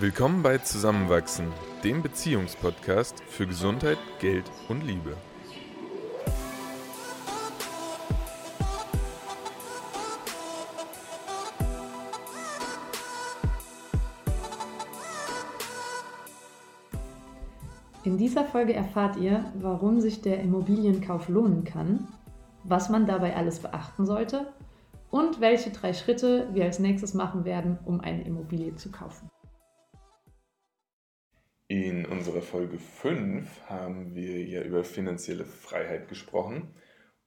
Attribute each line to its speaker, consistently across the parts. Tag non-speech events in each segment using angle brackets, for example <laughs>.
Speaker 1: Willkommen bei Zusammenwachsen, dem Beziehungspodcast für Gesundheit, Geld und Liebe.
Speaker 2: In dieser Folge erfahrt ihr, warum sich der Immobilienkauf lohnen kann, was man dabei alles beachten sollte und welche drei Schritte wir als nächstes machen werden, um eine Immobilie zu kaufen.
Speaker 1: In unserer Folge 5 haben wir ja über finanzielle Freiheit gesprochen.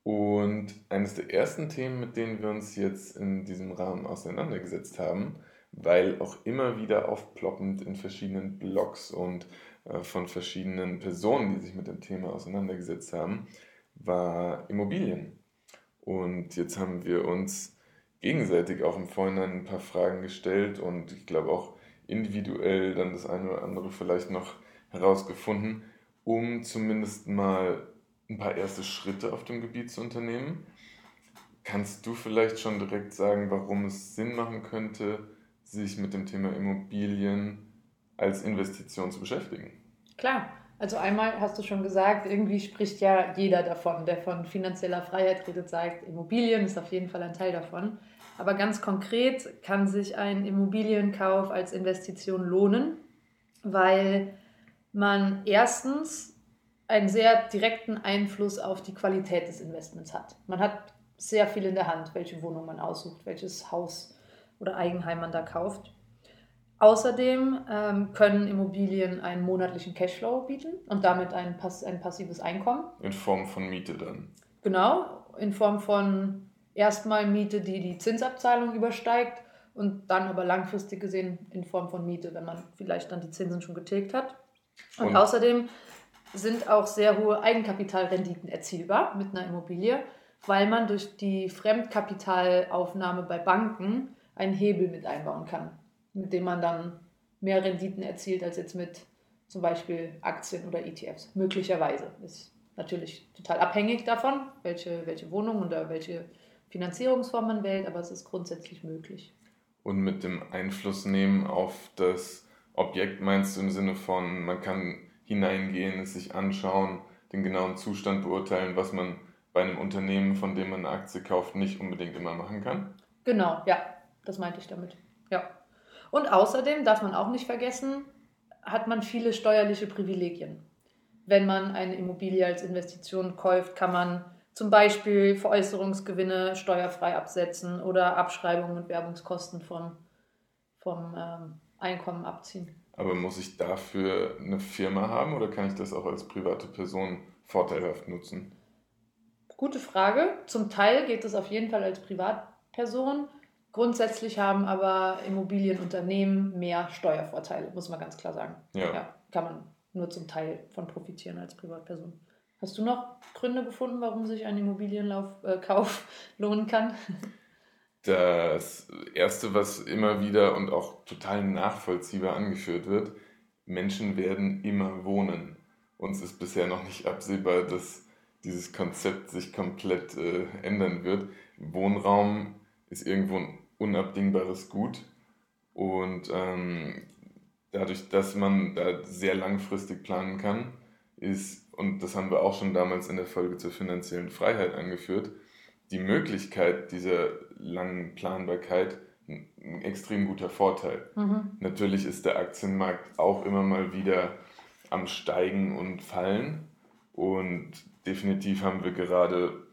Speaker 1: Und eines der ersten Themen, mit denen wir uns jetzt in diesem Rahmen auseinandergesetzt haben, weil auch immer wieder aufploppend in verschiedenen Blogs und äh, von verschiedenen Personen, die sich mit dem Thema auseinandergesetzt haben, war Immobilien. Und jetzt haben wir uns gegenseitig auch im Vorhinein ein paar Fragen gestellt und ich glaube auch individuell dann das eine oder andere vielleicht noch herausgefunden, um zumindest mal ein paar erste Schritte auf dem Gebiet zu unternehmen. Kannst du vielleicht schon direkt sagen, warum es Sinn machen könnte, sich mit dem Thema Immobilien als Investition zu beschäftigen?
Speaker 2: Klar, also einmal hast du schon gesagt, irgendwie spricht ja jeder davon, der von finanzieller Freiheit redet, sagt, Immobilien ist auf jeden Fall ein Teil davon. Aber ganz konkret kann sich ein Immobilienkauf als Investition lohnen, weil man erstens einen sehr direkten Einfluss auf die Qualität des Investments hat. Man hat sehr viel in der Hand, welche Wohnung man aussucht, welches Haus oder Eigenheim man da kauft. Außerdem ähm, können Immobilien einen monatlichen Cashflow bieten und damit ein, pass ein passives Einkommen.
Speaker 1: In Form von Miete dann.
Speaker 2: Genau, in Form von erstmal Miete, die die Zinsabzahlung übersteigt und dann aber langfristig gesehen in Form von Miete, wenn man vielleicht dann die Zinsen schon getilgt hat. Und, und außerdem sind auch sehr hohe Eigenkapitalrenditen erzielbar mit einer Immobilie, weil man durch die Fremdkapitalaufnahme bei Banken einen Hebel mit einbauen kann, mit dem man dann mehr Renditen erzielt als jetzt mit zum Beispiel Aktien oder ETFs. Möglicherweise. Ist natürlich total abhängig davon, welche, welche Wohnung oder welche Finanzierungsform man wählt, aber es ist grundsätzlich möglich.
Speaker 1: Und mit dem Einfluss nehmen auf das Objekt meinst du im Sinne von, man kann hineingehen, es sich anschauen, den genauen Zustand beurteilen, was man bei einem Unternehmen, von dem man eine Aktie kauft, nicht unbedingt immer machen kann?
Speaker 2: Genau, ja, das meinte ich damit. Ja. Und außerdem darf man auch nicht vergessen, hat man viele steuerliche Privilegien. Wenn man eine Immobilie als Investition kauft, kann man zum Beispiel Veräußerungsgewinne steuerfrei absetzen oder Abschreibungen und Werbungskosten vom, vom ähm, Einkommen abziehen.
Speaker 1: Aber muss ich dafür eine Firma haben oder kann ich das auch als private Person vorteilhaft nutzen?
Speaker 2: Gute Frage. Zum Teil geht es auf jeden Fall als Privatperson. Grundsätzlich haben aber Immobilienunternehmen mehr Steuervorteile, muss man ganz klar sagen. Ja. ja kann man nur zum Teil von profitieren als Privatperson. Hast du noch Gründe gefunden, warum sich ein Immobilienkauf äh, <laughs> lohnen kann?
Speaker 1: Das Erste, was immer wieder und auch total nachvollziehbar angeführt wird, Menschen werden immer wohnen. Uns ist bisher noch nicht absehbar, dass dieses Konzept sich komplett äh, ändern wird. Wohnraum ist irgendwo ein unabdingbares Gut und ähm, dadurch, dass man da sehr langfristig planen kann, ist und das haben wir auch schon damals in der Folge zur finanziellen Freiheit angeführt, die Möglichkeit dieser langen Planbarkeit ein extrem guter Vorteil. Mhm. Natürlich ist der Aktienmarkt auch immer mal wieder am Steigen und Fallen und definitiv haben wir gerade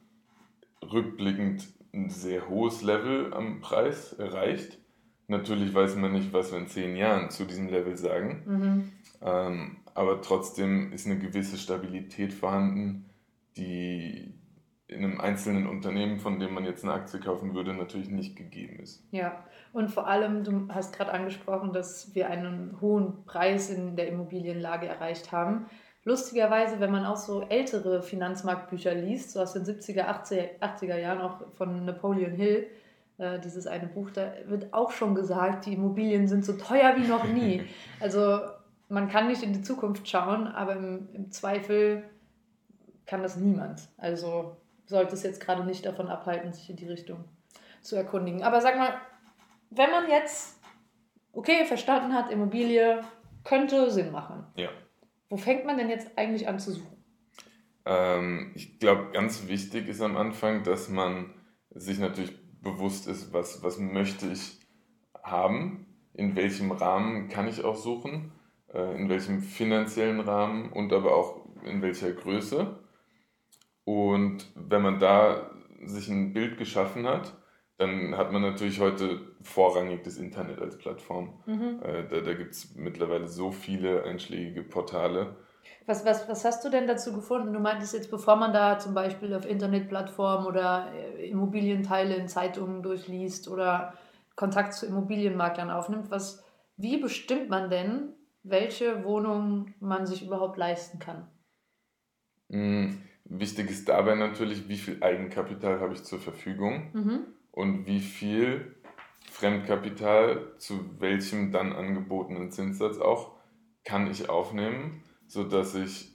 Speaker 1: rückblickend ein sehr hohes Level am Preis erreicht. Natürlich weiß man nicht, was wir in zehn Jahren zu diesem Level sagen. Mhm. Ähm, aber trotzdem ist eine gewisse Stabilität vorhanden, die in einem einzelnen Unternehmen, von dem man jetzt eine Aktie kaufen würde, natürlich nicht gegeben ist.
Speaker 2: Ja, und vor allem, du hast gerade angesprochen, dass wir einen hohen Preis in der Immobilienlage erreicht haben. Lustigerweise, wenn man auch so ältere Finanzmarktbücher liest, so aus den 70er, 80er, 80er Jahren, auch von Napoleon Hill, äh, dieses eine Buch, da wird auch schon gesagt, die Immobilien sind so teuer wie noch nie. <laughs> Also man kann nicht in die Zukunft schauen, aber im, im Zweifel kann das niemand. Also sollte es jetzt gerade nicht davon abhalten, sich in die Richtung zu erkundigen. Aber sag mal, wenn man jetzt okay, verstanden hat, Immobilie könnte Sinn machen.
Speaker 1: Ja.
Speaker 2: Wo fängt man denn jetzt eigentlich an zu suchen?
Speaker 1: Ähm, ich glaube, ganz wichtig ist am Anfang, dass man sich natürlich bewusst ist, was, was möchte ich haben, in welchem Rahmen kann ich auch suchen, äh, in welchem finanziellen Rahmen und aber auch in welcher Größe. Und wenn man da sich ein Bild geschaffen hat, dann hat man natürlich heute vorrangig das Internet als Plattform.
Speaker 2: Mhm.
Speaker 1: Äh, da da gibt es mittlerweile so viele einschlägige Portale.
Speaker 2: Was, was, was hast du denn dazu gefunden? Du meintest jetzt, bevor man da zum Beispiel auf Internetplattformen oder äh, Immobilienteile in Zeitungen durchliest oder Kontakt zu Immobilienmaklern aufnimmt, was, wie bestimmt man denn, welche Wohnung man sich überhaupt leisten kann?
Speaker 1: Mm, Wichtig ist dabei natürlich, wie viel Eigenkapital habe ich zur Verfügung
Speaker 2: Mhm.
Speaker 1: und wie viel Fremdkapital zu welchem dann angebotenen Zinssatz auch kann ich aufnehmen, sodass ich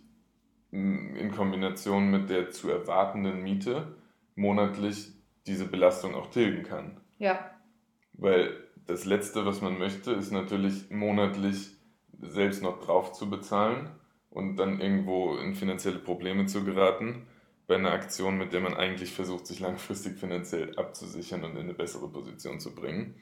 Speaker 1: mm, in Kombination mit der zu erwartenden Miete monatlich diese Belastung auch tilgen kann.
Speaker 2: Ja,
Speaker 1: Weil das Letzte, was man möchte, ist natürlich monatlich selbst noch drauf zu bezahlen und dann irgendwo in finanzielle Probleme zu geraten bei einer Aktion, mit der man eigentlich versucht, sich langfristig finanziell abzusichern und in eine bessere Position zu bringen.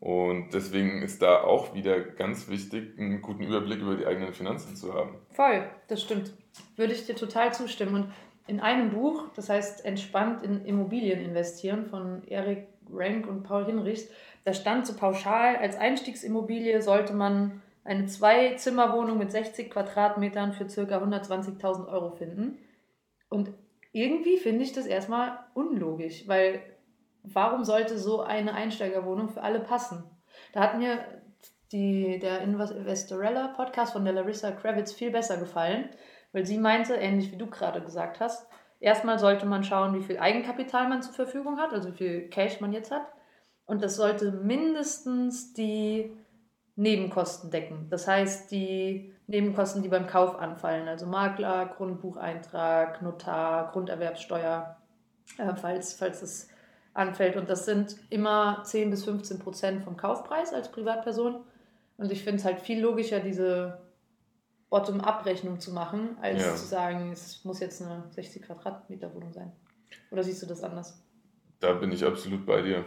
Speaker 1: Und deswegen ist da auch wieder ganz wichtig, einen guten Überblick über die eigenen Finanzen zu haben.
Speaker 2: voll, das stimmt. Würde ich dir total zustimmen. Und in einem Buch, das heißt Entspannt in Immobilien investieren von Erik Rank und Paul Hinrichs, da stand so pauschal, als Einstiegsimmobilie sollte man eine Zwei-Zimmer-Wohnung mit 60 Quadratmetern für ca. 120.000 Euro finden. Und irgendwie finde ich das erstmal unlogisch, weil warum sollte so eine Einsteigerwohnung für alle passen? Da hat mir die, der Investorella Podcast von der Larissa Kravitz viel besser gefallen, weil sie meinte, ähnlich wie du gerade gesagt hast, erstmal sollte man schauen, wie viel Eigenkapital man zur Verfügung hat, also wie viel Cash man jetzt hat. Und das sollte mindestens die Nebenkosten decken. Das heißt, die Nebenkosten, die beim Kauf anfallen, also Makler, Grundbucheintrag, Notar, Grunderwerbssteuer, äh, falls, falls es anfällt. Und das sind immer 10 bis 15 Prozent vom Kaufpreis als Privatperson. Und ich finde es halt viel logischer, diese Bottom-up-Rechnung zu machen, als
Speaker 1: Ja.
Speaker 2: zu sagen, es muss jetzt eine 60 Quadratmeter Wohnung sein. Oder siehst du das anders?
Speaker 1: Da bin ich absolut bei dir.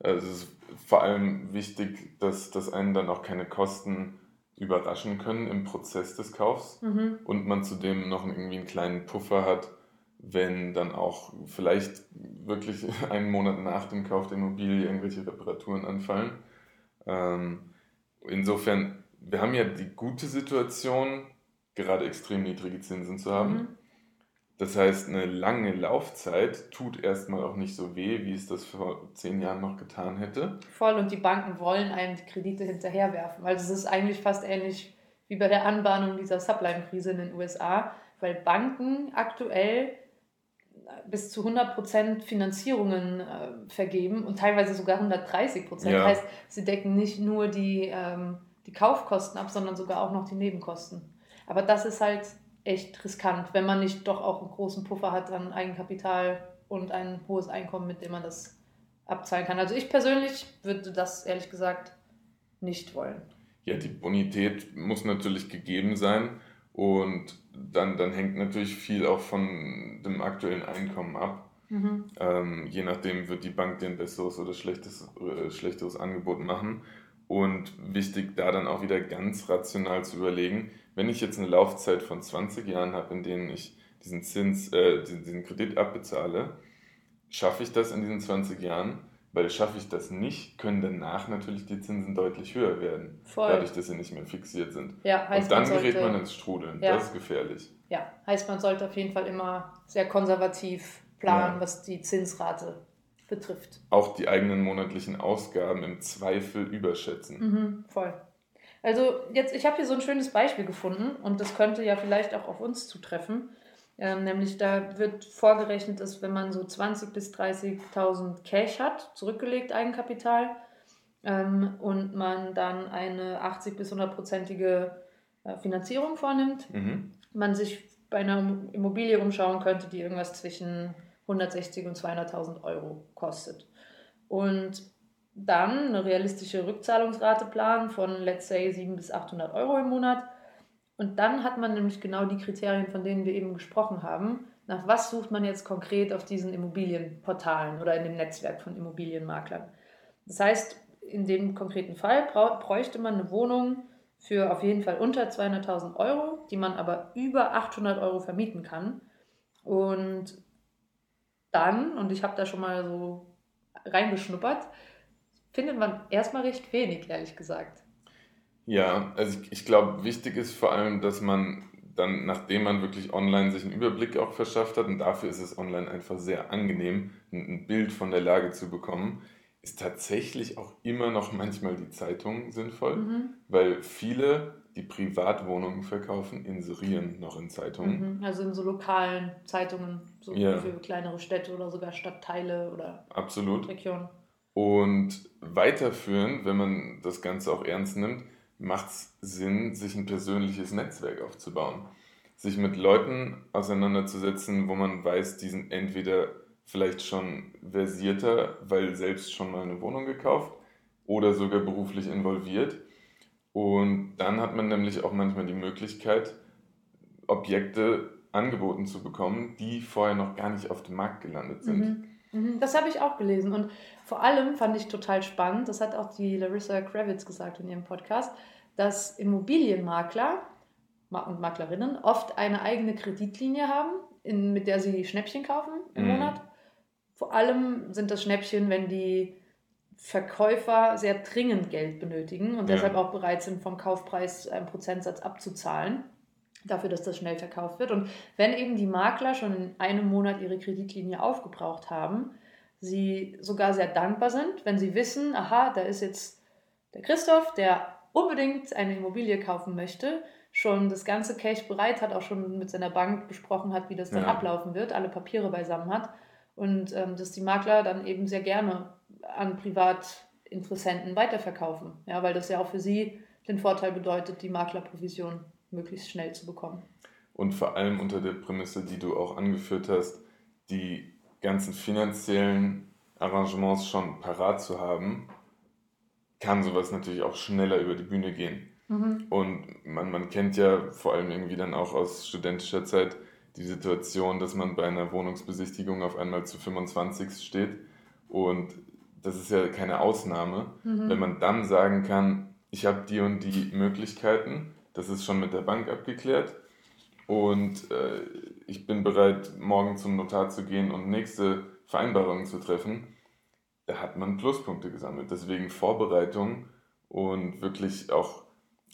Speaker 1: Also es ist vor allem wichtig, dass, dass einen dann auch keine Kosten überraschen können im Prozess des Kaufs
Speaker 2: Mhm.
Speaker 1: und man zudem noch irgendwie einen kleinen Puffer hat, wenn dann auch vielleicht wirklich <laughs> einen Monat nach dem Kauf der Immobilie irgendwelche Reparaturen anfallen. Ähm, insofern, wir haben ja die gute Situation, gerade extrem niedrige Zinsen zu haben.
Speaker 2: Mhm.
Speaker 1: Das heißt, eine lange Laufzeit tut erstmal auch nicht so weh, wie es das vor zehn Jahren noch getan hätte.
Speaker 2: Voll und die Banken wollen einem die Kredite hinterherwerfen. Also es ist eigentlich fast ähnlich wie bei der Anbahnung dieser Subprime-Krise in den USA, weil Banken aktuell bis zu 100% Finanzierungen äh, vergeben und teilweise sogar 130%.
Speaker 1: Ja.
Speaker 2: Heißt, sie decken nicht nur die, ähm, die Kaufkosten ab, sondern sogar auch noch die Nebenkosten. Aber das ist halt echt riskant, wenn man nicht doch auch einen großen Puffer hat an Eigenkapital und ein hohes Einkommen, mit dem man das abzahlen kann. Also ich persönlich würde das ehrlich gesagt nicht wollen.
Speaker 1: Ja, die Bonität muss natürlich gegeben sein und dann, dann hängt natürlich viel auch von dem aktuellen Einkommen ab.
Speaker 2: Mhm.
Speaker 1: Ähm, je nachdem wird die Bank dir ein besseres oder schlechtes, äh, schlechteres Angebot machen. Und wichtig da dann auch wieder ganz rational zu überlegen, wenn ich jetzt eine Laufzeit von 20 Jahren habe, in denen ich diesen Zins, äh, diesen, diesen Kredit abbezahle, schaffe ich das in diesen 20 Jahren? Weil schaffe ich das nicht, können danach natürlich die Zinsen deutlich höher werden,
Speaker 2: Voll.
Speaker 1: dadurch, dass sie nicht mehr fixiert sind.
Speaker 2: Ja, heißt
Speaker 1: Und dann
Speaker 2: man sollte,
Speaker 1: gerät man ins Strudeln.
Speaker 2: Ja.
Speaker 1: Das ist gefährlich.
Speaker 2: ja, heißt man sollte auf jeden Fall immer sehr konservativ planen,
Speaker 1: Ja.
Speaker 2: was die Zinsrate betrifft.
Speaker 1: Auch die eigenen monatlichen Ausgaben im Zweifel überschätzen.
Speaker 2: Mhm, voll. Also jetzt, ich habe hier so ein schönes Beispiel gefunden und das könnte ja vielleicht auch auf uns zutreffen. Ähm, nämlich da wird vorgerechnet, dass wenn man so 20.000 bis 30.000 Cash hat, zurückgelegt Eigenkapital, ähm, und man dann eine 80 bis 100-prozentige äh, Finanzierung vornimmt,
Speaker 1: Mhm.
Speaker 2: man sich bei einer Immobilie umschauen könnte, die irgendwas zwischen 160 und 200.000 Euro kostet. Und dann eine realistische Rückzahlungsrate planen von, let's say, 700 bis 800 Euro im Monat. Und dann hat man nämlich genau die Kriterien, von denen wir eben gesprochen haben. Nach was sucht man jetzt konkret auf diesen Immobilienportalen oder in dem Netzwerk von Immobilienmaklern? Das heißt, in dem konkreten Fall bräuchte man eine Wohnung für auf jeden Fall unter 200.000 Euro, die man aber über 800 Euro vermieten kann. Und dann, und ich habe da schon mal so reingeschnuppert, findet man erstmal recht wenig, ehrlich gesagt.
Speaker 1: Ja, also ich, ich glaube, wichtig ist vor allem, dass man dann, nachdem man wirklich online sich einen Überblick auch verschafft hat, und dafür ist es online einfach sehr angenehm, ein, Bild von der Lage zu bekommen, ist tatsächlich auch immer noch manchmal die Zeitung sinnvoll, mhm. weil viele, die Privatwohnungen verkaufen, inserieren noch in Zeitungen.
Speaker 2: Mhm. Also in so lokalen Zeitungen, so ja. für kleinere Städte oder sogar Stadtteile oder
Speaker 1: Absolut. Regionen. Und weiterführend, wenn man das Ganze auch ernst nimmt, macht es Sinn, sich ein persönliches Netzwerk aufzubauen. Sich mit Leuten auseinanderzusetzen, wo man weiß, die sind entweder vielleicht schon versierter, weil selbst schon mal eine Wohnung gekauft oder sogar beruflich involviert. Und dann hat man nämlich auch manchmal die Möglichkeit, Objekte angeboten zu bekommen, die vorher noch gar nicht auf dem Markt gelandet sind. Mhm.
Speaker 2: Mhm. Das habe ich auch gelesen. Und vor allem fand ich total spannend, das hat auch die Larissa Kravitz gesagt in ihrem Podcast, dass Immobilienmakler und Maklerinnen oft eine eigene Kreditlinie haben, in, mit der sie Schnäppchen kaufen im mhm. Monat vor allem sind das Schnäppchen, wenn die Verkäufer sehr dringend Geld benötigen und ja. deshalb auch bereit sind, vom Kaufpreis einen Prozentsatz abzuzahlen, dafür, dass das schnell verkauft wird. Und wenn eben die Makler schon in einem Monat ihre Kreditlinie aufgebraucht haben, sie sogar sehr dankbar sind, wenn sie wissen, aha, da ist jetzt der Christoph, der unbedingt eine Immobilie kaufen möchte, schon das ganze Cash bereit hat, auch schon mit seiner Bank besprochen hat, wie das dann ja. ablaufen wird, alle Papiere beisammen hat und ähm, dass die Makler dann eben sehr gerne an Privatinteressenten weiterverkaufen, ja, weil das ja auch für sie den Vorteil bedeutet, die Maklerprovision möglichst schnell zu bekommen.
Speaker 1: Und vor allem unter der Prämisse, die du auch angeführt hast, die ganzen finanziellen Arrangements schon parat zu haben, kann sowas natürlich auch schneller über die Bühne gehen. Mhm. Und man, man kennt ja vor allem irgendwie dann auch aus studentischer Zeit, die Situation, dass man bei einer Wohnungsbesichtigung auf einmal zu 25 steht. Und das ist ja keine Ausnahme. Mhm. Wenn man dann sagen kann, ich habe die und die Möglichkeiten, das ist schon mit der Bank abgeklärt und äh, ich bin bereit, morgen zum Notar zu gehen und nächste Vereinbarungen zu treffen, da hat man Pluspunkte gesammelt. Deswegen Vorbereitung und wirklich auch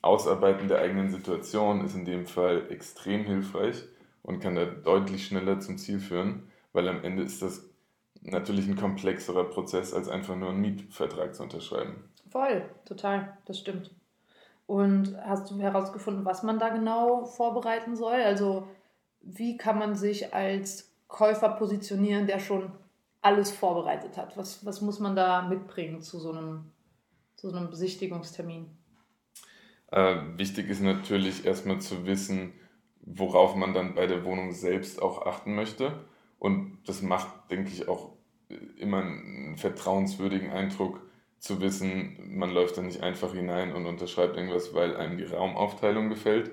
Speaker 1: Ausarbeiten der eigenen Situation ist in dem Fall extrem hilfreich und kann da deutlich schneller zum Ziel führen, weil am Ende ist das natürlich ein komplexerer Prozess, als einfach nur einen Mietvertrag zu unterschreiben.
Speaker 2: Voll, total, das stimmt. Und hast du herausgefunden, was man da genau vorbereiten soll? Also wie kann man sich als Käufer positionieren, der schon alles vorbereitet hat? Was, was muss man da mitbringen zu so einem, zu so einem Besichtigungstermin?
Speaker 1: Äh, wichtig ist natürlich erstmal zu wissen, worauf man dann bei der Wohnung selbst auch achten möchte. Und das macht, denke ich, auch immer einen vertrauenswürdigen Eindruck zu wissen, man läuft da nicht einfach hinein und unterschreibt irgendwas, weil einem die Raumaufteilung gefällt,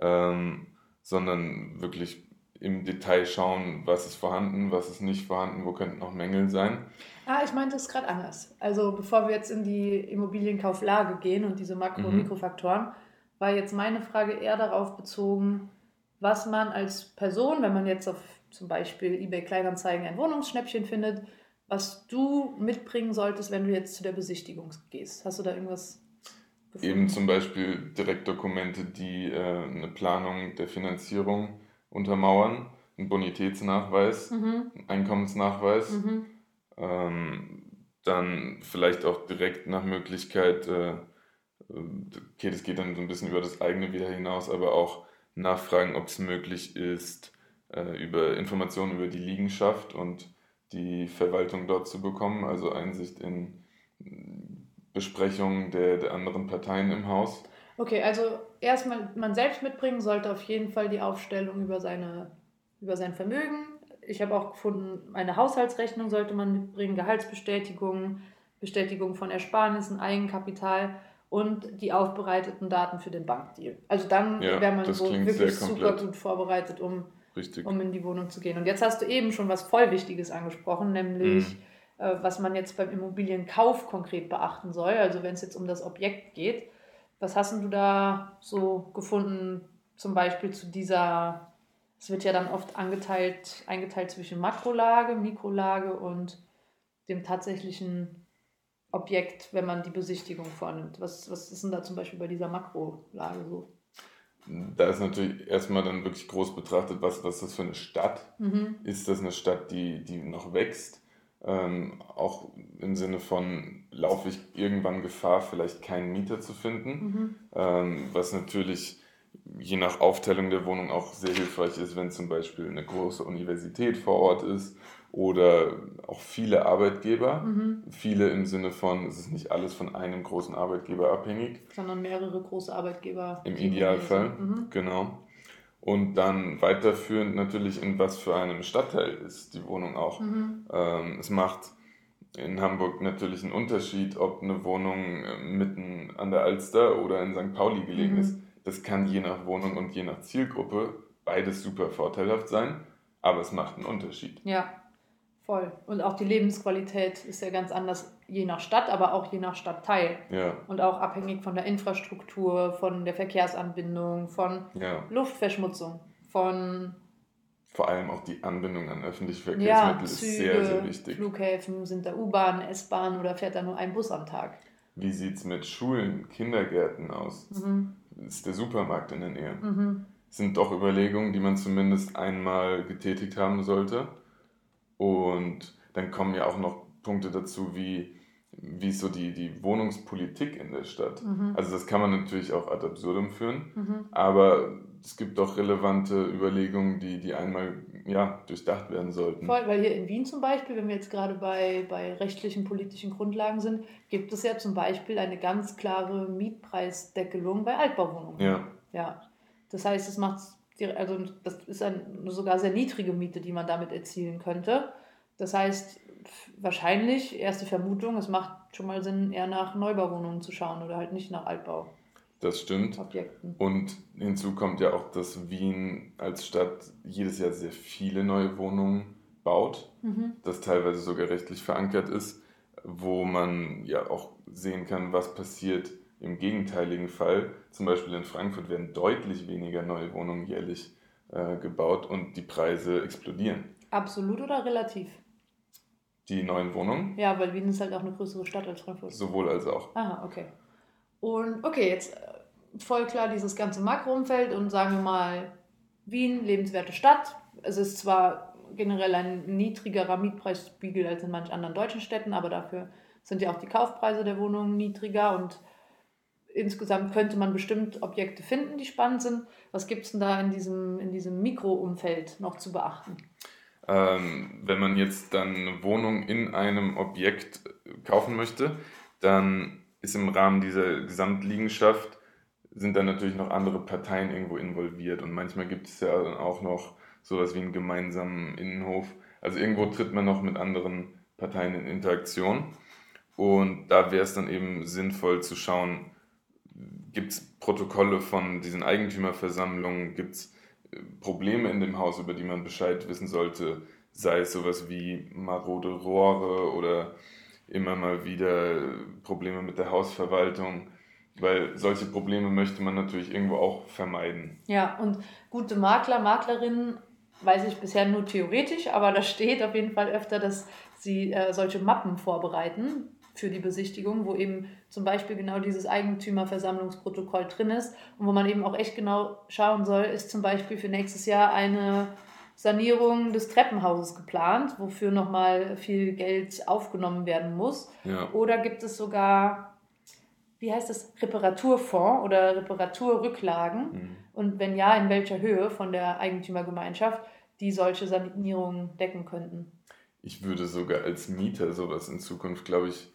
Speaker 1: ähm, sondern wirklich im Detail schauen, was ist vorhanden, was ist nicht vorhanden, wo könnten noch Mängel sein.
Speaker 2: Ah, ich meinte es gerade anders. Also bevor wir jetzt in die Immobilienkauflage gehen und diese Makro- und mhm. Mikrofaktoren, war jetzt meine Frage eher darauf bezogen, was man als Person, wenn man jetzt auf zum Beispiel eBay Kleinanzeigen ein Wohnungsschnäppchen findet, was du mitbringen solltest, wenn du jetzt zu der Besichtigung gehst. Hast du da irgendwas
Speaker 1: gefunden? Eben zum Beispiel Direktdokumente, die äh, eine Planung der Finanzierung untermauern, ein Bonitätsnachweis, mhm. ein Einkommensnachweis, mhm. ähm, dann vielleicht auch direkt nach Möglichkeit, äh, okay, das geht dann so ein bisschen über das eigene wieder hinaus, aber auch nachfragen, ob es möglich ist, äh, über Informationen über die Liegenschaft und die Verwaltung dort zu bekommen, also Einsicht in Besprechungen der, der anderen Parteien im Haus.
Speaker 2: Okay, also erstmal man selbst mitbringen sollte auf jeden Fall die Aufstellung über, seine, über sein Vermögen. Ich habe auch gefunden, eine Haushaltsrechnung sollte man mitbringen, Gehaltsbestätigung, Bestätigung von Ersparnissen, Eigenkapital und die aufbereiteten Daten für den Bankdeal. Also dann ja, wäre man so wirklich super gut vorbereitet, um, um in die Wohnung zu gehen. Und jetzt hast du eben schon was voll Wichtiges angesprochen, nämlich mhm. äh, was man jetzt beim Immobilienkauf konkret beachten soll, also wenn es jetzt um das Objekt geht. Was hast du da so gefunden, zum Beispiel zu dieser, es wird ja dann oft angeteilt, eingeteilt zwischen Makrolage, Mikrolage und dem tatsächlichen Objekt, wenn man die Besichtigung vornimmt? Was, was ist denn da zum Beispiel bei dieser Makrolage so?
Speaker 1: Da ist natürlich erstmal dann wirklich groß betrachtet, was, was das für eine Stadt? Mhm. Ist das eine Stadt, die, die noch wächst? Ähm, auch im Sinne von, laufe ich irgendwann Gefahr, vielleicht keinen Mieter zu finden? Mhm. Ähm, was natürlich je nach Aufteilung der Wohnung auch sehr hilfreich ist, wenn zum Beispiel eine große Universität vor Ort ist oder auch viele Arbeitgeber. Mhm. Viele im Sinne von, es ist nicht alles von einem großen Arbeitgeber abhängig.
Speaker 2: Sondern mehrere große Arbeitgeber.
Speaker 1: Im Idealfall, mhm. genau. Und dann weiterführend natürlich, in was für einem Stadtteil ist die Wohnung auch. Mhm. Ähm, es macht in Hamburg natürlich einen Unterschied, ob eine Wohnung äh, mitten an der Alster oder in St. Pauli gelegen mhm. ist. Das kann je nach Wohnung und je nach Zielgruppe beides super vorteilhaft sein, aber es macht einen Unterschied.
Speaker 2: Ja, Voll. Und auch die Lebensqualität ist ja ganz anders, je nach Stadt, aber auch je nach Stadtteil. Ja. Und auch abhängig von der Infrastruktur, von der Verkehrsanbindung, von ja. Luftverschmutzung, von.
Speaker 1: Vor allem auch die Anbindung an öffentliche Verkehrsmittel ja,
Speaker 2: ist sehr, sehr wichtig. Flughäfen, sind da U-Bahn, S-Bahn oder fährt da nur ein Bus am Tag?
Speaker 1: Wie sieht es mit Schulen, Kindergärten aus? Mhm. Ist der Supermarkt in der Nähe? Mhm. Sind doch Überlegungen, die man zumindest einmal getätigt haben sollte. Und dann kommen ja auch noch Punkte dazu, wie, wie so die, die Wohnungspolitik in der Stadt. Mhm. Also das kann man natürlich auch ad absurdum führen, mhm. aber es gibt doch relevante Überlegungen, die, die einmal ja, durchdacht werden sollten.
Speaker 2: Voll, weil hier in Wien zum Beispiel, wenn wir jetzt gerade bei, bei rechtlichen, politischen Grundlagen sind, gibt es ja zum Beispiel eine ganz klare Mietpreisdeckelung bei Altbauwohnungen. Ja. ja. Das heißt, es macht also das ist eine sogar sehr niedrige Miete, die man damit erzielen könnte. Das heißt, wahrscheinlich, erste Vermutung, es macht schon mal Sinn, eher nach Neubauwohnungen zu schauen oder halt nicht nach Altbau.
Speaker 1: Das stimmt. Objekten. Und hinzu kommt ja auch, dass Wien als Stadt jedes Jahr sehr viele neue Wohnungen baut, mhm. das teilweise sogar rechtlich verankert ist, wo man ja auch sehen kann, was passiert, im gegenteiligen Fall, zum Beispiel in Frankfurt, werden deutlich weniger neue Wohnungen jährlich äh, gebaut und die Preise explodieren.
Speaker 2: Absolut oder relativ?
Speaker 1: Die neuen Wohnungen?
Speaker 2: Ja, weil Wien ist halt auch eine größere Stadt als Frankfurt.
Speaker 1: Sowohl als auch.
Speaker 2: Aha, okay. Und okay, jetzt äh, voll klar dieses ganze Makroumfeld und sagen wir mal, Wien, lebenswerte Stadt. Es ist zwar generell ein niedrigerer Mietpreisspiegel als in manch anderen deutschen Städten, aber dafür sind ja auch die Kaufpreise der Wohnungen niedriger und insgesamt könnte man bestimmt Objekte finden, die spannend sind. Was gibt es denn da in diesem, in diesem Mikroumfeld noch zu beachten?
Speaker 1: Ähm, wenn man jetzt dann eine Wohnung in einem Objekt kaufen möchte, dann ist im Rahmen dieser Gesamtliegenschaft sind dann natürlich noch andere Parteien irgendwo involviert und manchmal gibt es ja auch noch sowas wie einen gemeinsamen Innenhof. Also irgendwo tritt man noch mit anderen Parteien in Interaktion und da wäre es dann eben sinnvoll zu schauen, Gibt es Protokolle von diesen Eigentümerversammlungen? Gibt es äh, Probleme in dem Haus, über die man Bescheid wissen sollte? Sei es sowas wie marode Rohre oder immer mal wieder Probleme mit der Hausverwaltung, weil solche Probleme möchte man natürlich irgendwo auch vermeiden.
Speaker 2: Ja, und gute Makler, Maklerinnen weiß ich bisher nur theoretisch, aber da steht auf jeden Fall öfter, dass sie äh, solche Mappen vorbereiten, für die Besichtigung, wo eben zum Beispiel genau dieses Eigentümerversammlungsprotokoll drin ist und wo man eben auch echt genau schauen soll, ist zum Beispiel für nächstes Jahr eine Sanierung des Treppenhauses geplant, wofür nochmal viel Geld aufgenommen werden muss. Ja. Oder gibt es sogar, wie heißt das, Reparaturfonds oder Reparaturrücklagen? Mhm. Und wenn ja, in welcher Höhe von der Eigentümergemeinschaft, die solche Sanierungen decken könnten?
Speaker 1: Ich würde sogar als Mieter sowas in Zukunft, glaube ich,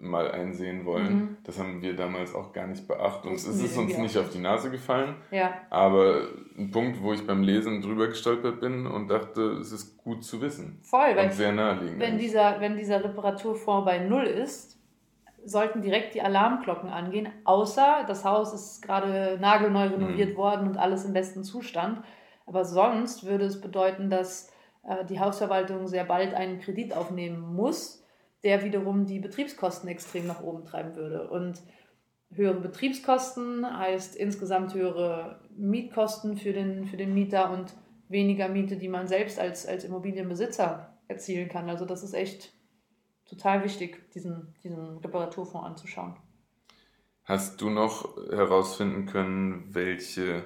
Speaker 1: mal einsehen wollen. Mhm. Das haben wir damals auch gar nicht beachtet und es ist uns nicht auf die Nase gefallen.
Speaker 2: Ja.
Speaker 1: Aber ein Punkt, wo ich beim Lesen drüber gestolpert bin und dachte, es ist gut zu wissen.
Speaker 2: Voll, weil
Speaker 1: sehr naheliegend.
Speaker 2: Wenn dieser, wenn dieser Reparaturfonds bei Null ist, sollten direkt die Alarmglocken angehen, außer das Haus ist gerade nagelneu renoviert mhm. worden und alles im besten Zustand. Aber sonst würde es bedeuten, dass äh, die Hausverwaltung sehr bald einen Kredit aufnehmen muss, der wiederum die Betriebskosten extrem nach oben treiben würde. Und höhere Betriebskosten heißt insgesamt höhere Mietkosten für den, für den Mieter und weniger Miete, die man selbst als, als Immobilienbesitzer erzielen kann. Also das ist echt total wichtig, diesen, diesen Reparaturfonds anzuschauen.
Speaker 1: Hast du noch herausfinden können, welche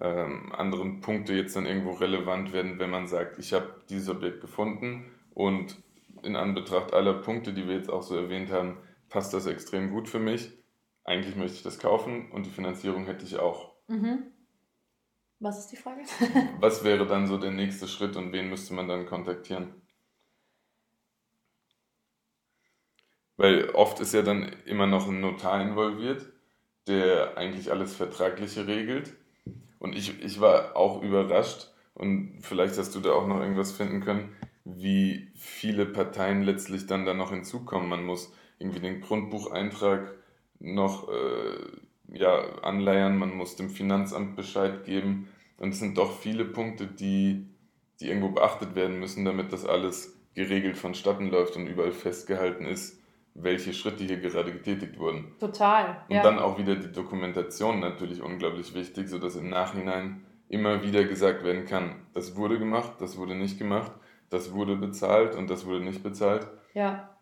Speaker 1: ähm, anderen Punkte jetzt dann irgendwo relevant werden, wenn man sagt, ich habe dieses Objekt gefunden und in Anbetracht aller Punkte, die wir jetzt auch so erwähnt haben, passt das extrem gut für mich. Eigentlich möchte ich das kaufen und die Finanzierung hätte ich auch.
Speaker 2: Mhm. Was ist die Frage? <laughs> <laughs>
Speaker 1: Was wäre dann so der nächste Schritt und wen müsste man dann kontaktieren? Weil oft ist ja dann immer noch ein Notar involviert, der eigentlich alles Vertragliche regelt. Und ich, ich war auch überrascht und vielleicht hast du da auch noch irgendwas finden können, wie viele Parteien letztlich dann da noch hinzukommen. Man muss irgendwie den Grundbucheintrag noch äh, ja, anleiern, man muss dem Finanzamt Bescheid geben. Und es sind doch viele Punkte, die, die irgendwo beachtet werden müssen, damit das alles geregelt vonstatten läuft und überall festgehalten ist, welche Schritte hier gerade getätigt wurden.
Speaker 2: Total.
Speaker 1: Und ja. dann auch wieder die Dokumentation natürlich unglaublich wichtig, sodass im Nachhinein immer wieder gesagt werden kann, das wurde gemacht, das wurde nicht gemacht, das wurde bezahlt und das wurde nicht bezahlt.
Speaker 2: Ja.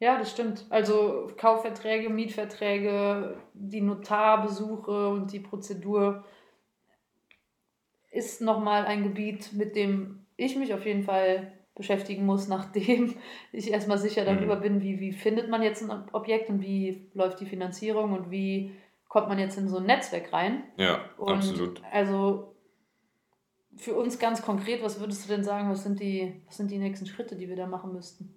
Speaker 2: Ja, das stimmt. Also Kaufverträge, Mietverträge, die Notarbesuche und die Prozedur ist nochmal ein Gebiet, mit dem ich mich auf jeden Fall beschäftigen muss, nachdem <laughs> ich erstmal sicher darüber mhm. bin, wie, wie findet man jetzt ein Objekt und wie läuft die Finanzierung und wie kommt man jetzt in so ein Netzwerk rein.
Speaker 1: Ja, und absolut.
Speaker 2: Also für uns ganz konkret, was würdest du denn sagen, was sind die, was sind die nächsten Schritte, die wir da machen müssten?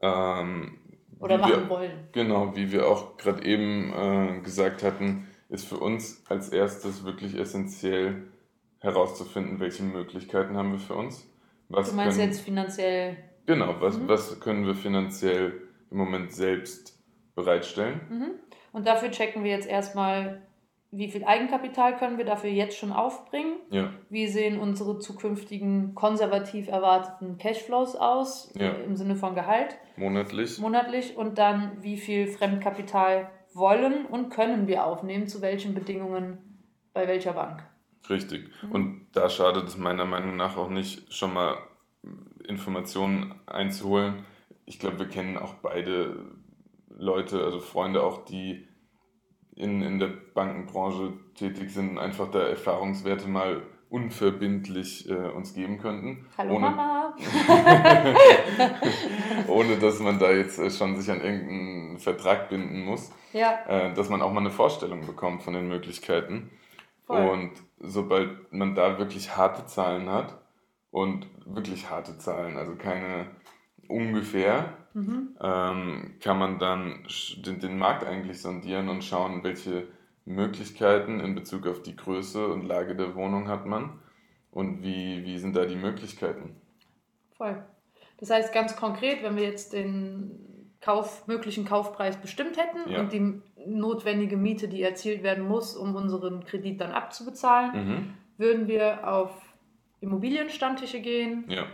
Speaker 1: Ähm,
Speaker 2: Oder machen wir, wollen.
Speaker 1: Genau, wie wir auch gerade eben äh, gesagt hatten, ist für uns als erstes wirklich essentiell herauszufinden, welche Möglichkeiten haben wir für uns
Speaker 2: was du meinst können, jetzt finanziell?
Speaker 1: Genau, was, mhm. was können wir finanziell im Moment selbst bereitstellen?
Speaker 2: Mhm. Und dafür checken wir jetzt erstmal, wie viel Eigenkapital können wir dafür jetzt schon aufbringen?
Speaker 1: Ja.
Speaker 2: Wie sehen unsere zukünftigen konservativ erwarteten Cashflows aus,
Speaker 1: ja.
Speaker 2: im Sinne von Gehalt?
Speaker 1: Monatlich.
Speaker 2: Monatlich. Und dann, wie viel Fremdkapital wollen und können wir aufnehmen, zu welchen Bedingungen, bei welcher Bank?
Speaker 1: Richtig. Mhm. Und da schadet es meiner Meinung nach auch nicht, schon mal Informationen einzuholen. Ich glaube, wir kennen auch beide Leute, also Freunde auch, die in, in der Bankenbranche tätig sind und einfach da Erfahrungswerte mal unverbindlich äh, uns geben könnten.
Speaker 2: Hallo ohne, Mama! <laughs>
Speaker 1: ohne dass man da jetzt äh, schon sich an irgendeinen Vertrag binden muss.
Speaker 2: Ja.
Speaker 1: Äh, dass man auch mal eine Vorstellung bekommt von den Möglichkeiten. Voll. Und sobald man da wirklich harte Zahlen hat und wirklich harte Zahlen, also keine ungefähr, mhm. ähm, kann man dann den, den Markt eigentlich sondieren und schauen, welche Möglichkeiten in Bezug auf die Größe und Lage der Wohnung hat man und wie, wie sind da die Möglichkeiten.
Speaker 2: Voll. Das heißt ganz konkret, wenn wir jetzt den Kauf, möglichen Kaufpreis bestimmt hätten ja. und die notwendige Miete, die erzielt werden muss, um unseren Kredit dann abzubezahlen,
Speaker 1: mhm.
Speaker 2: würden wir auf Immobilienstammtische gehen,
Speaker 1: ja.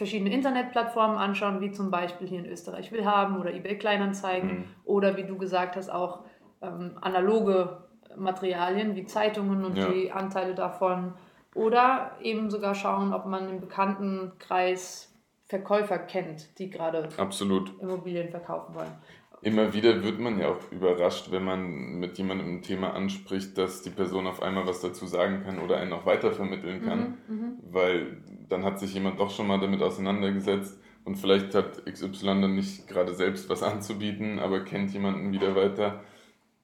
Speaker 2: Verschiedene Internetplattformen anschauen, wie zum Beispiel hier in Österreich Willhaben oder eBay Kleinanzeigen mhm. oder wie du gesagt hast, auch ähm, analoge Materialien wie Zeitungen und ja. die Anteile davon oder eben sogar schauen, ob man im Bekanntenkreis Verkäufer kennt, die gerade
Speaker 1: Absolut.
Speaker 2: Immobilien verkaufen wollen
Speaker 1: immer wieder wird man ja auch überrascht, wenn man mit jemandem ein Thema anspricht, dass die Person auf einmal was dazu sagen kann oder einen auch weitervermitteln kann, mhm, mhm, weil dann hat sich jemand doch schon mal damit auseinandergesetzt und vielleicht hat XY dann nicht gerade selbst was anzubieten, aber kennt jemanden wieder weiter.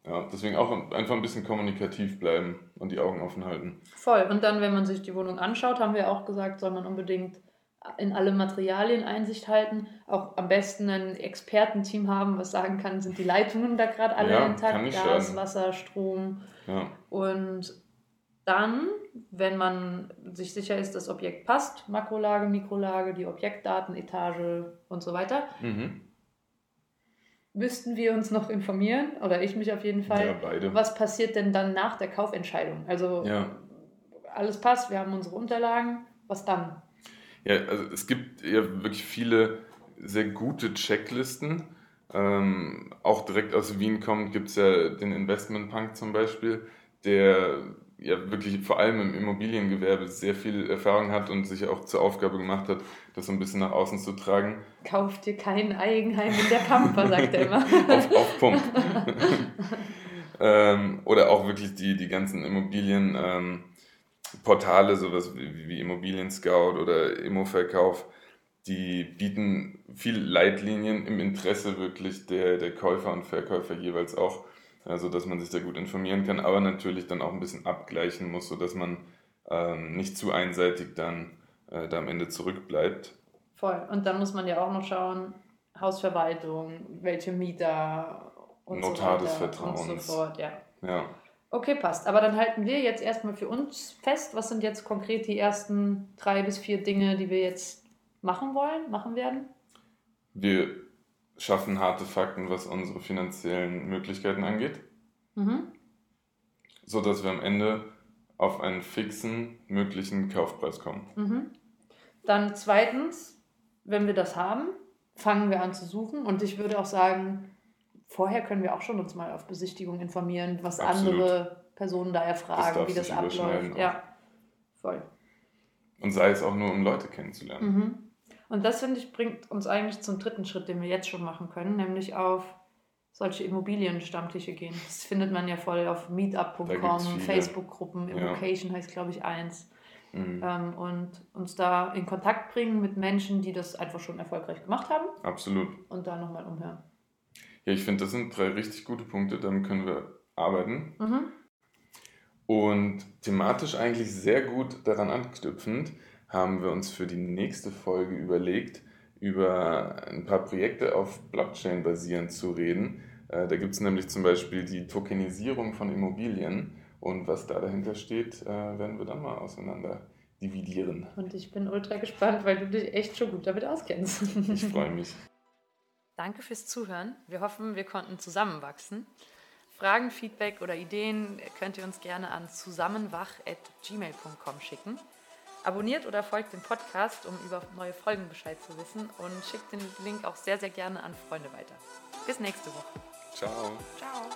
Speaker 1: Ja, deswegen auch einfach ein bisschen kommunikativ bleiben und die Augen offen halten.
Speaker 2: Voll. Und dann, wenn man sich die Wohnung anschaut, haben wir auch gesagt, soll man unbedingt in alle Materialien Einsicht halten, auch am besten ein Expertenteam haben, was sagen kann, sind die Leitungen da gerade alle
Speaker 1: Ja,
Speaker 2: intakt, Gas,
Speaker 1: schaden.
Speaker 2: Wasser, Strom.
Speaker 1: Ja.
Speaker 2: Und dann, wenn man sich sicher ist, das Objekt passt, Makrolage, Mikrolage, die Objektdaten, Etage und so weiter,
Speaker 1: Mhm.
Speaker 2: müssten wir uns noch informieren, oder ich mich auf jeden Fall,
Speaker 1: Ja,
Speaker 2: was passiert denn dann nach der Kaufentscheidung? Also alles passt, wir haben unsere Unterlagen, was dann?
Speaker 1: Ja, also es gibt ja wirklich viele sehr gute Checklisten. Ähm, auch direkt aus Wien kommt, gibt es ja den Investment Punk zum Beispiel, der ja wirklich vor allem im Immobiliengewerbe sehr viel Erfahrung hat und sich auch zur Aufgabe gemacht hat, das so ein bisschen nach außen zu tragen.
Speaker 2: Kauf dir kein Eigenheim in der Pampa, sagt er immer. <laughs>
Speaker 1: auf, auf Pump. <laughs> ähm, oder auch wirklich die, die ganzen Immobilien, ähm, Portale, sowas wie, wie Immobilien Scout oder Immoverkauf, die bieten viel Leitlinien im Interesse wirklich der, der Käufer und Verkäufer jeweils auch, also dass man sich da gut informieren kann, aber natürlich dann auch ein bisschen abgleichen muss, sodass man ähm, nicht zu einseitig dann äh, da am Ende zurückbleibt.
Speaker 2: Voll. Und dann muss man ja auch noch schauen, Hausverwaltung, welche Mieter und
Speaker 1: Notar
Speaker 2: so
Speaker 1: des
Speaker 2: weiter und
Speaker 1: Vertrauens.
Speaker 2: so fort, ja.
Speaker 1: Ja.
Speaker 2: Okay, passt. Aber dann halten wir jetzt erstmal für uns fest, was sind jetzt konkret die ersten drei bis vier Dinge, die wir jetzt machen wollen, machen werden?
Speaker 1: Wir schaffen harte Fakten, was unsere finanziellen Möglichkeiten angeht,
Speaker 2: Mhm.
Speaker 1: so dass wir am Ende auf einen fixen möglichen Kaufpreis kommen.
Speaker 2: Mhm. Dann zweitens, wenn wir das haben, fangen wir an zu suchen. Und ich würde auch sagen, vorher können wir auch schon uns mal auf Besichtigung informieren, was
Speaker 1: Absolut.
Speaker 2: andere Personen da
Speaker 1: Das
Speaker 2: erfragen,
Speaker 1: darf
Speaker 2: wie das abläuft. Ja, voll.
Speaker 1: Und sei es auch nur, um Leute kennenzulernen.
Speaker 2: Mhm. Und das, finde ich, bringt uns eigentlich zum dritten Schritt, den wir jetzt schon machen können, nämlich auf solche Immobilienstammtische gehen. Das findet man ja voll auf meetup.com. Facebook-Gruppen,
Speaker 1: Ja.
Speaker 2: Immocation heißt, glaube ich, eins.
Speaker 1: Mhm.
Speaker 2: Ähm, und uns da in Kontakt bringen mit Menschen, die das einfach schon erfolgreich gemacht haben
Speaker 1: Absolut.
Speaker 2: und da nochmal umhören.
Speaker 1: Ja, ich finde, das sind drei richtig gute Punkte, damit können wir arbeiten.
Speaker 2: Mhm.
Speaker 1: Und thematisch eigentlich sehr gut daran anknüpfend haben wir uns für die nächste Folge überlegt, über ein paar Projekte auf Blockchain basierend zu reden. Äh, Da gibt es nämlich zum Beispiel die Tokenisierung von Immobilien und was da dahinter steht, äh, werden wir dann mal auseinander dividieren.
Speaker 2: Und ich bin ultra gespannt, weil du dich echt schon gut damit auskennst.
Speaker 1: Ich freue mich. <laughs>
Speaker 2: Danke fürs Zuhören. Wir hoffen, wir konnten zusammenwachsen. Fragen, Feedback oder Ideen könnt ihr uns gerne an zusammenwach.gmail.com schicken. Abonniert oder folgt dem Podcast, um über neue Folgen Bescheid zu wissen und schickt den Link auch sehr, sehr gerne an Freunde weiter. Bis nächste Woche.
Speaker 1: Ciao.
Speaker 2: Ciao.